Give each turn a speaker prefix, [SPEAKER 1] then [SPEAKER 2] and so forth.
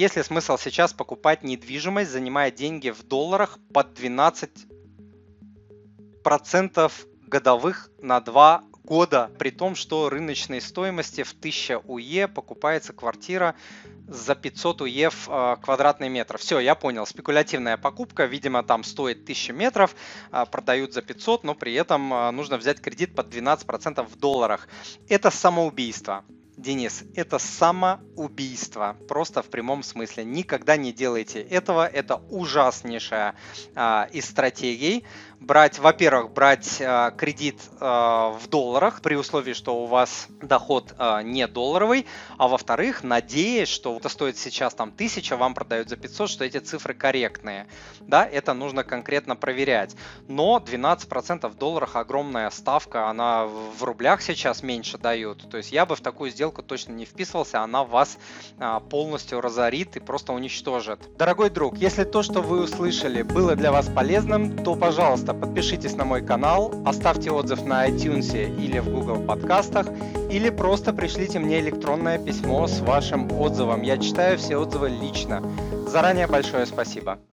[SPEAKER 1] Есть ли смысл сейчас покупать недвижимость, занимая деньги в долларах под 12 процентов годовых на 2 года, при том, что рыночной стоимости в 1000 УЕ покупается квартира за 500 УЕ в э, квадратный метр. Все, я понял, спекулятивная покупка, видимо, там стоит 1000 метров, э, продают за 500, но при этом э, нужно взять кредит под 12% в долларах. Это самоубийство. Денис, это самоубийство, просто в прямом смысле. Никогда не делайте этого, это ужаснейшая а, из стратегий брать, во-первых, брать э, кредит э, в долларах при условии, что у вас доход э, не долларовый, а во-вторых, надеясь, что это стоит сейчас там 1000, вам продают за 500, что эти цифры корректные. Да, это нужно конкретно проверять. Но 12% в долларах огромная ставка, она в рублях сейчас меньше дают. То есть я бы в такую сделку точно не вписывался, она вас э, полностью разорит и просто уничтожит. Дорогой друг, если то, что вы услышали, было для вас полезным, то, пожалуйста, подпишитесь на мой канал, оставьте отзыв на iTunes или в Google подкастах, или просто пришлите мне электронное письмо с вашим отзывом. Я читаю все отзывы лично. Заранее большое спасибо.